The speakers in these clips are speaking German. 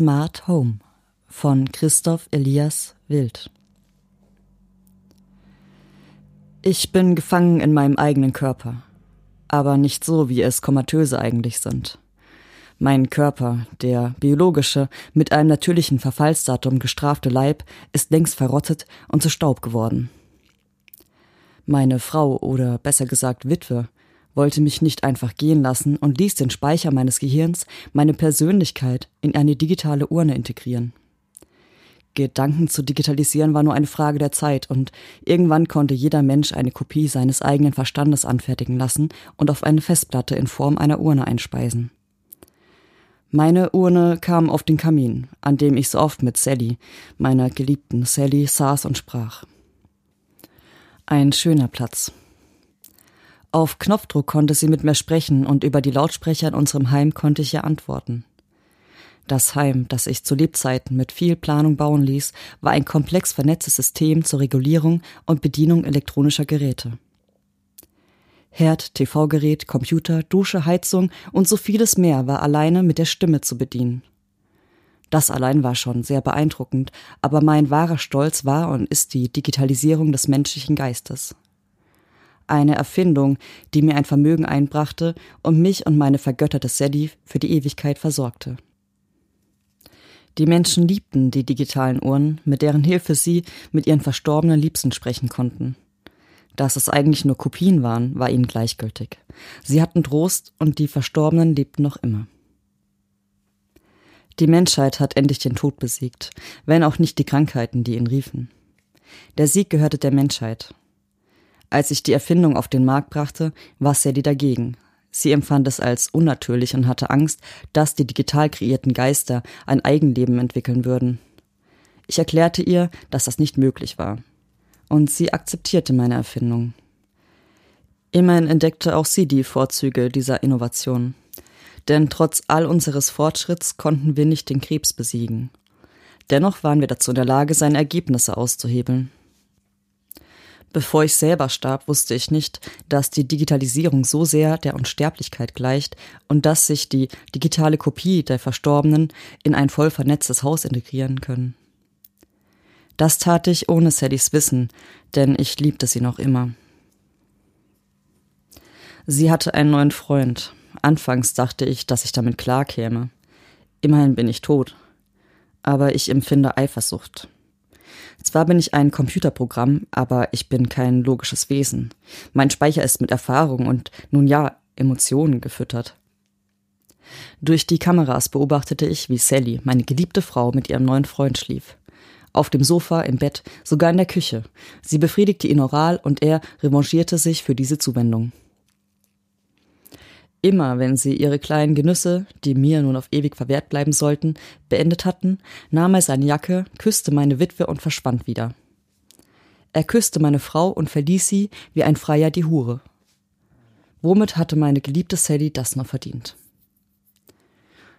Smart Home von Christoph Elias Wild. Ich bin gefangen in meinem eigenen Körper, aber nicht so, wie es Komatöse eigentlich sind. Mein Körper, der biologische, mit einem natürlichen Verfallsdatum gestrafte Leib, ist längst verrottet und zu Staub geworden. Meine Frau oder besser gesagt Witwe wollte mich nicht einfach gehen lassen und ließ den Speicher meines Gehirns, meine Persönlichkeit, in eine digitale Urne integrieren. Gedanken zu digitalisieren war nur eine Frage der Zeit und irgendwann konnte jeder Mensch eine Kopie seines eigenen Verstandes anfertigen lassen und auf eine Festplatte in Form einer Urne einspeisen. Meine Urne kam auf den Kamin, an dem ich so oft mit Sally, meiner geliebten Sally, saß und sprach. Ein schöner Platz, auf Knopfdruck konnte sie mit mir sprechen und über die Lautsprecher in unserem Heim konnte ich ihr antworten. Das Heim, das ich zu Lebzeiten mit viel Planung bauen ließ, war ein komplex vernetztes System zur Regulierung und Bedienung elektronischer Geräte. Herd, TV-Gerät, Computer, Dusche, Heizung und so vieles mehr war alleine mit der Stimme zu bedienen. Das allein war schon sehr beeindruckend, aber mein wahrer Stolz war und ist die Digitalisierung des menschlichen Geistes eine Erfindung, die mir ein Vermögen einbrachte und mich und meine vergötterte Sally für die Ewigkeit versorgte. Die Menschen liebten die digitalen Uhren, mit deren Hilfe sie mit ihren verstorbenen Liebsten sprechen konnten. Dass es eigentlich nur Kopien waren, war ihnen gleichgültig. Sie hatten Trost und die Verstorbenen lebten noch immer. Die Menschheit hat endlich den Tod besiegt, wenn auch nicht die Krankheiten, die ihn riefen. Der Sieg gehörte der Menschheit, als ich die Erfindung auf den Markt brachte, war Sadie dagegen. Sie empfand es als unnatürlich und hatte Angst, dass die digital kreierten Geister ein Eigenleben entwickeln würden. Ich erklärte ihr, dass das nicht möglich war. Und sie akzeptierte meine Erfindung. Immerhin entdeckte auch sie die Vorzüge dieser Innovation. Denn trotz all unseres Fortschritts konnten wir nicht den Krebs besiegen. Dennoch waren wir dazu in der Lage, seine Ergebnisse auszuhebeln. Bevor ich selber starb, wusste ich nicht, dass die Digitalisierung so sehr der Unsterblichkeit gleicht und dass sich die digitale Kopie der Verstorbenen in ein voll vernetztes Haus integrieren können. Das tat ich ohne Sallys Wissen, denn ich liebte sie noch immer. Sie hatte einen neuen Freund. Anfangs dachte ich, dass ich damit klarkäme. Immerhin bin ich tot. Aber ich empfinde Eifersucht. Zwar bin ich ein Computerprogramm, aber ich bin kein logisches Wesen. Mein Speicher ist mit Erfahrung und nun ja, Emotionen gefüttert. Durch die Kameras beobachtete ich, wie Sally, meine geliebte Frau, mit ihrem neuen Freund schlief. Auf dem Sofa, im Bett, sogar in der Küche. Sie befriedigte ihn oral und er revanchierte sich für diese Zuwendung. Immer wenn sie ihre kleinen Genüsse, die mir nun auf ewig verwehrt bleiben sollten, beendet hatten, nahm er seine Jacke, küsste meine Witwe und verschwand wieder. Er küsste meine Frau und verließ sie wie ein Freier die Hure. Womit hatte meine geliebte Sally das noch verdient?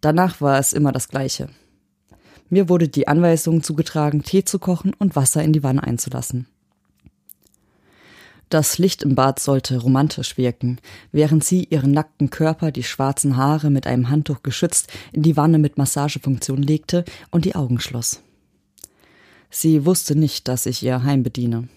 Danach war es immer das Gleiche. Mir wurde die Anweisung zugetragen, Tee zu kochen und Wasser in die Wanne einzulassen. Das Licht im Bad sollte romantisch wirken, während sie ihren nackten Körper, die schwarzen Haare mit einem Handtuch geschützt, in die Wanne mit Massagefunktion legte und die Augen schloss. Sie wusste nicht, dass ich ihr Heim bediene.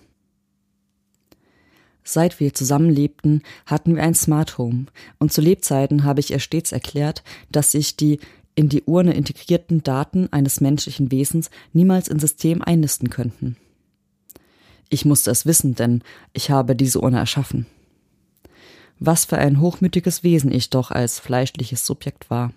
Seit wir zusammenlebten, hatten wir ein Smart Home, und zu Lebzeiten habe ich ihr stets erklärt, dass sich die in die Urne integrierten Daten eines menschlichen Wesens niemals ins System einnisten könnten. Ich musste es wissen, denn ich habe diese Urne erschaffen. Was für ein hochmütiges Wesen ich doch als fleischliches Subjekt war.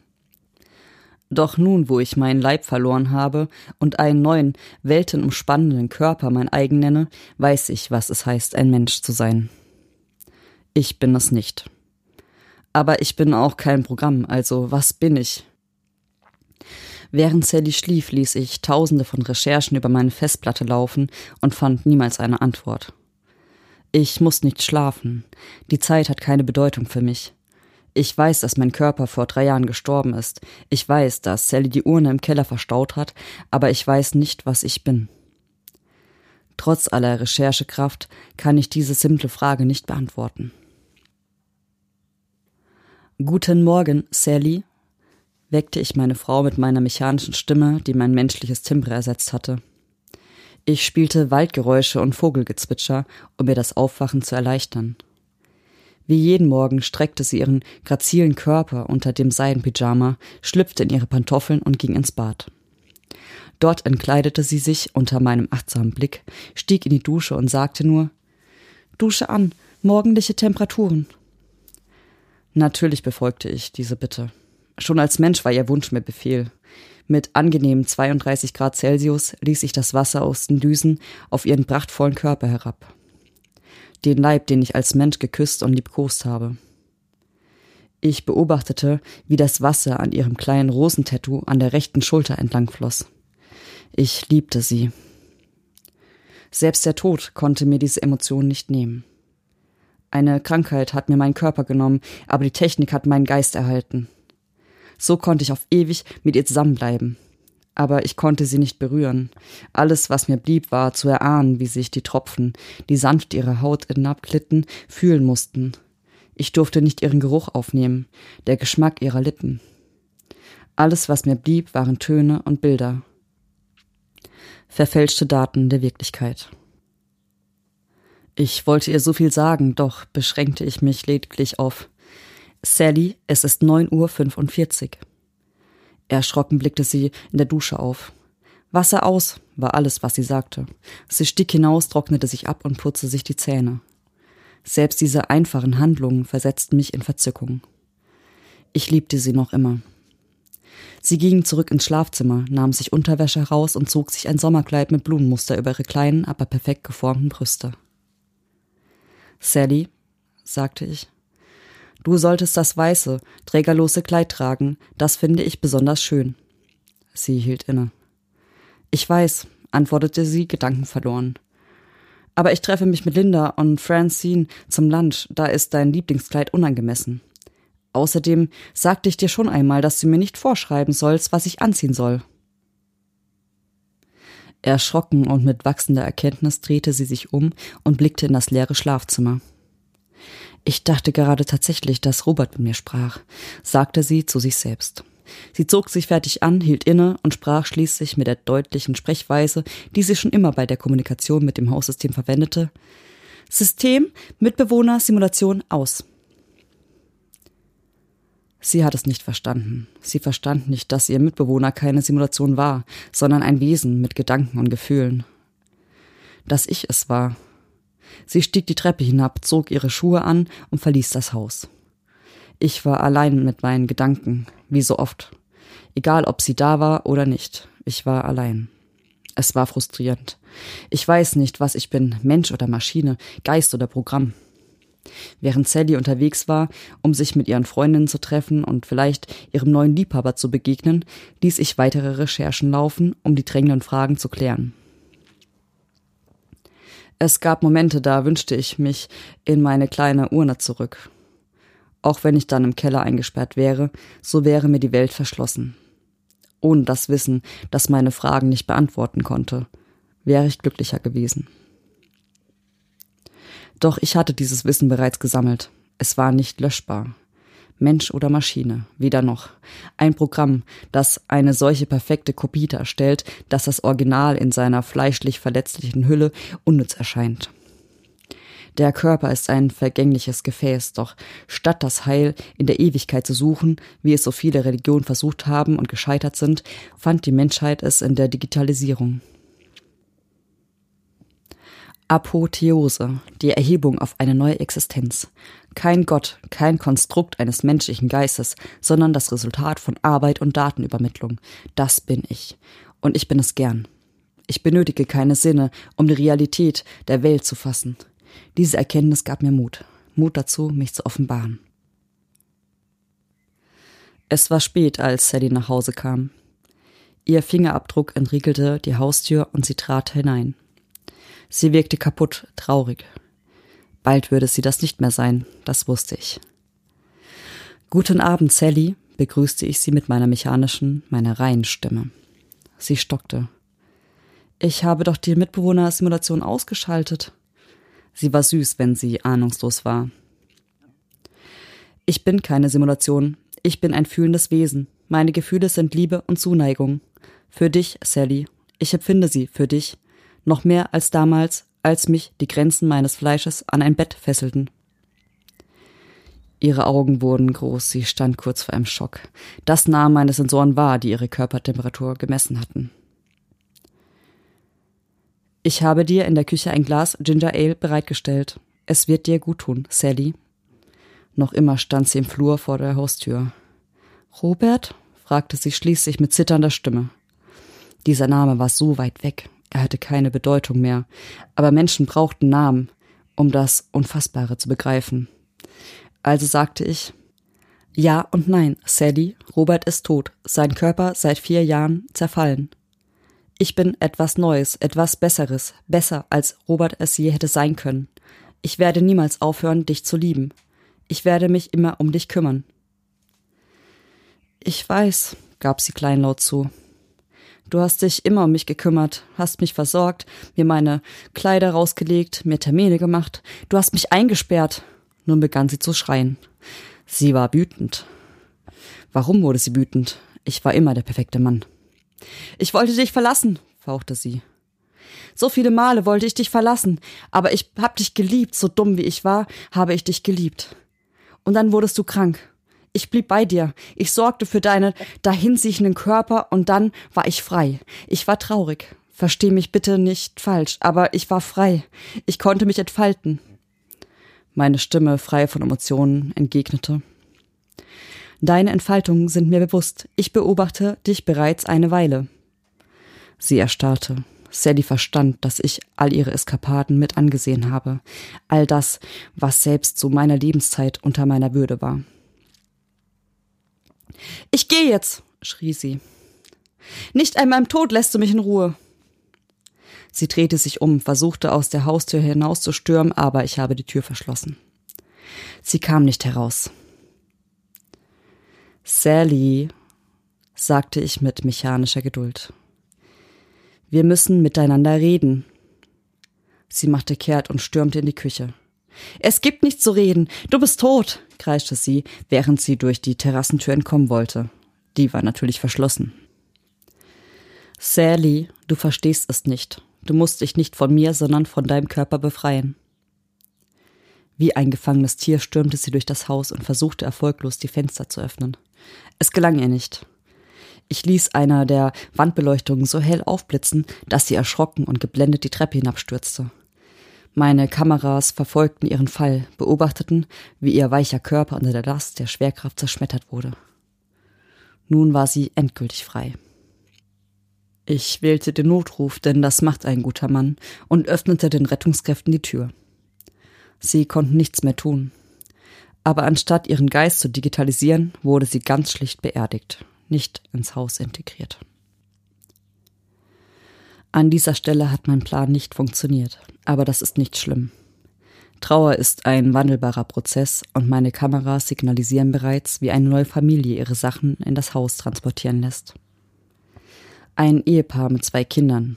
Doch nun, wo ich meinen Leib verloren habe und einen neuen, weltenumspannenden Körper mein eigen nenne, weiß ich, was es heißt, ein Mensch zu sein. Ich bin es nicht. Aber ich bin auch kein Programm, also was bin ich? Während Sally schlief, ließ ich tausende von Recherchen über meine Festplatte laufen und fand niemals eine Antwort. Ich muss nicht schlafen. Die Zeit hat keine Bedeutung für mich. Ich weiß, dass mein Körper vor drei Jahren gestorben ist. Ich weiß, dass Sally die Urne im Keller verstaut hat, aber ich weiß nicht, was ich bin. Trotz aller Recherchekraft kann ich diese simple Frage nicht beantworten. Guten Morgen, Sally, weckte ich meine Frau mit meiner mechanischen Stimme, die mein menschliches Timbre ersetzt hatte. Ich spielte Waldgeräusche und Vogelgezwitscher, um mir das Aufwachen zu erleichtern. Wie jeden Morgen streckte sie ihren grazilen Körper unter dem Seidenpyjama, schlüpfte in ihre Pantoffeln und ging ins Bad. Dort entkleidete sie sich unter meinem achtsamen Blick, stieg in die Dusche und sagte nur Dusche an, morgendliche Temperaturen. Natürlich befolgte ich diese Bitte. Schon als Mensch war ihr Wunsch mir Befehl. Mit angenehmen 32 Grad Celsius ließ ich das Wasser aus den Düsen auf ihren prachtvollen Körper herab. Den Leib, den ich als Mensch geküsst und liebkost habe. Ich beobachtete, wie das Wasser an ihrem kleinen Rosentattoo an der rechten Schulter entlang floss. Ich liebte sie. Selbst der Tod konnte mir diese Emotion nicht nehmen. Eine Krankheit hat mir meinen Körper genommen, aber die Technik hat meinen Geist erhalten. So konnte ich auf ewig mit ihr zusammenbleiben. Aber ich konnte sie nicht berühren. Alles, was mir blieb, war zu erahnen, wie sich die Tropfen, die sanft ihre Haut hinabglitten, fühlen mussten. Ich durfte nicht ihren Geruch aufnehmen, der Geschmack ihrer Lippen. Alles, was mir blieb, waren Töne und Bilder. Verfälschte Daten der Wirklichkeit. Ich wollte ihr so viel sagen, doch beschränkte ich mich lediglich auf Sally, es ist neun Uhr. fünfundvierzig. Erschrocken blickte sie in der Dusche auf. Wasser aus, war alles, was sie sagte. Sie stieg hinaus, trocknete sich ab und putzte sich die Zähne. Selbst diese einfachen Handlungen versetzten mich in Verzückung. Ich liebte sie noch immer. Sie ging zurück ins Schlafzimmer, nahm sich Unterwäsche heraus und zog sich ein Sommerkleid mit Blumenmuster über ihre kleinen, aber perfekt geformten Brüste. Sally, sagte ich, Du solltest das weiße, trägerlose Kleid tragen, das finde ich besonders schön. Sie hielt inne. Ich weiß, antwortete sie gedankenverloren. Aber ich treffe mich mit Linda und Francine zum Lunch, da ist dein Lieblingskleid unangemessen. Außerdem sagte ich dir schon einmal, dass du mir nicht vorschreiben sollst, was ich anziehen soll. Erschrocken und mit wachsender Erkenntnis drehte sie sich um und blickte in das leere Schlafzimmer. Ich dachte gerade tatsächlich, dass Robert mit mir sprach, sagte sie zu sich selbst. Sie zog sich fertig an, hielt inne und sprach schließlich mit der deutlichen Sprechweise, die sie schon immer bei der Kommunikation mit dem Haussystem verwendete. System, Mitbewohner, Simulation aus. Sie hat es nicht verstanden. Sie verstand nicht, dass ihr Mitbewohner keine Simulation war, sondern ein Wesen mit Gedanken und Gefühlen. Dass ich es war, Sie stieg die Treppe hinab, zog ihre Schuhe an und verließ das Haus. Ich war allein mit meinen Gedanken, wie so oft. Egal, ob sie da war oder nicht, ich war allein. Es war frustrierend. Ich weiß nicht, was ich bin, Mensch oder Maschine, Geist oder Programm. Während Sally unterwegs war, um sich mit ihren Freundinnen zu treffen und vielleicht ihrem neuen Liebhaber zu begegnen, ließ ich weitere Recherchen laufen, um die drängenden Fragen zu klären. Es gab Momente, da wünschte ich mich in meine kleine Urne zurück. Auch wenn ich dann im Keller eingesperrt wäre, so wäre mir die Welt verschlossen. Ohne das Wissen, das meine Fragen nicht beantworten konnte, wäre ich glücklicher gewesen. Doch ich hatte dieses Wissen bereits gesammelt. Es war nicht löschbar. Mensch oder Maschine, weder noch. Ein Programm, das eine solche perfekte Kopie darstellt, dass das Original in seiner fleischlich verletzlichen Hülle unnütz erscheint. Der Körper ist ein vergängliches Gefäß, doch statt das Heil in der Ewigkeit zu suchen, wie es so viele Religionen versucht haben und gescheitert sind, fand die Menschheit es in der Digitalisierung. Apotheose, die Erhebung auf eine neue Existenz. Kein Gott, kein Konstrukt eines menschlichen Geistes, sondern das Resultat von Arbeit und Datenübermittlung. Das bin ich. Und ich bin es gern. Ich benötige keine Sinne, um die Realität der Welt zu fassen. Diese Erkenntnis gab mir Mut. Mut dazu, mich zu offenbaren. Es war spät, als Sally nach Hause kam. Ihr Fingerabdruck entriegelte die Haustür und sie trat hinein. Sie wirkte kaputt, traurig. Bald würde sie das nicht mehr sein, das wusste ich. Guten Abend, Sally, begrüßte ich sie mit meiner mechanischen, meiner reinen Stimme. Sie stockte. Ich habe doch die Mitbewohner-Simulation ausgeschaltet. Sie war süß, wenn sie ahnungslos war. Ich bin keine Simulation, ich bin ein fühlendes Wesen, Meine Gefühle sind Liebe und Zuneigung. Für dich, Sally. Ich empfinde sie für dich. Noch mehr als damals, als mich die Grenzen meines Fleisches an ein Bett fesselten. Ihre Augen wurden groß, sie stand kurz vor einem Schock. Das nahm meine Sensoren wahr, die ihre Körpertemperatur gemessen hatten. Ich habe dir in der Küche ein Glas Ginger Ale bereitgestellt. Es wird dir gut tun, Sally. Noch immer stand sie im Flur vor der Haustür. Robert? fragte sie schließlich mit zitternder Stimme. Dieser Name war so weit weg, er hatte keine Bedeutung mehr, aber Menschen brauchten Namen, um das Unfassbare zu begreifen. Also sagte ich Ja und nein, Sally, Robert ist tot, sein Körper seit vier Jahren zerfallen. Ich bin etwas Neues, etwas Besseres, besser als Robert es je hätte sein können. Ich werde niemals aufhören, dich zu lieben. Ich werde mich immer um dich kümmern. Ich weiß, gab sie kleinlaut zu. Du hast dich immer um mich gekümmert, hast mich versorgt, mir meine Kleider rausgelegt, mir Termine gemacht, du hast mich eingesperrt. Nun begann sie zu schreien. Sie war wütend. Warum wurde sie wütend? Ich war immer der perfekte Mann. Ich wollte dich verlassen, fauchte sie. So viele Male wollte ich dich verlassen, aber ich hab dich geliebt, so dumm wie ich war, habe ich dich geliebt. Und dann wurdest du krank. Ich blieb bei dir. Ich sorgte für deinen dahinsiechenden Körper und dann war ich frei. Ich war traurig. Versteh mich bitte nicht falsch, aber ich war frei. Ich konnte mich entfalten meine Stimme frei von Emotionen entgegnete. Deine Entfaltungen sind mir bewusst. Ich beobachte dich bereits eine Weile. Sie erstarrte. Sally verstand, dass ich all ihre Eskapaden mit angesehen habe, all das, was selbst zu meiner Lebenszeit unter meiner Würde war. Ich gehe jetzt, schrie sie. Nicht einmal im Tod lässt du mich in Ruhe. Sie drehte sich um, versuchte aus der Haustür hinauszustürmen, aber ich habe die Tür verschlossen. Sie kam nicht heraus. Sally, sagte ich mit mechanischer Geduld. Wir müssen miteinander reden. Sie machte kehrt und stürmte in die Küche. Es gibt nichts zu reden. Du bist tot, kreischte sie, während sie durch die Terrassentür entkommen wollte. Die war natürlich verschlossen. Sally, du verstehst es nicht. Du musst dich nicht von mir, sondern von deinem Körper befreien. Wie ein gefangenes Tier stürmte sie durch das Haus und versuchte erfolglos die Fenster zu öffnen. Es gelang ihr nicht. Ich ließ einer der Wandbeleuchtungen so hell aufblitzen, dass sie erschrocken und geblendet die Treppe hinabstürzte. Meine Kameras verfolgten ihren Fall, beobachteten, wie ihr weicher Körper unter der Last der Schwerkraft zerschmettert wurde. Nun war sie endgültig frei. Ich wählte den Notruf, denn das macht ein guter Mann, und öffnete den Rettungskräften die Tür. Sie konnten nichts mehr tun. Aber anstatt ihren Geist zu digitalisieren, wurde sie ganz schlicht beerdigt, nicht ins Haus integriert. An dieser Stelle hat mein Plan nicht funktioniert, aber das ist nicht schlimm. Trauer ist ein wandelbarer Prozess und meine Kameras signalisieren bereits, wie eine neue Familie ihre Sachen in das Haus transportieren lässt. Ein Ehepaar mit zwei Kindern.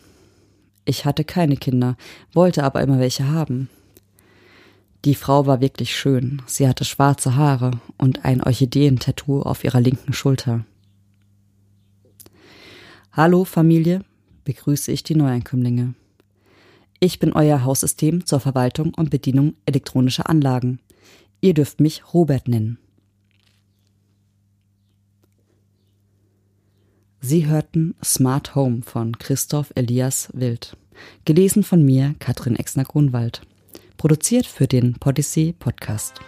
Ich hatte keine Kinder, wollte aber immer welche haben. Die Frau war wirklich schön. Sie hatte schwarze Haare und ein Orchideentattoo auf ihrer linken Schulter. Hallo Familie, begrüße ich die Neueinkömmlinge. Ich bin euer Haussystem zur Verwaltung und Bedienung elektronischer Anlagen. Ihr dürft mich Robert nennen. Sie hörten Smart Home von Christoph Elias Wild. Gelesen von mir, Katrin Exner-Grunwald. Produziert für den Podyssey Podcast.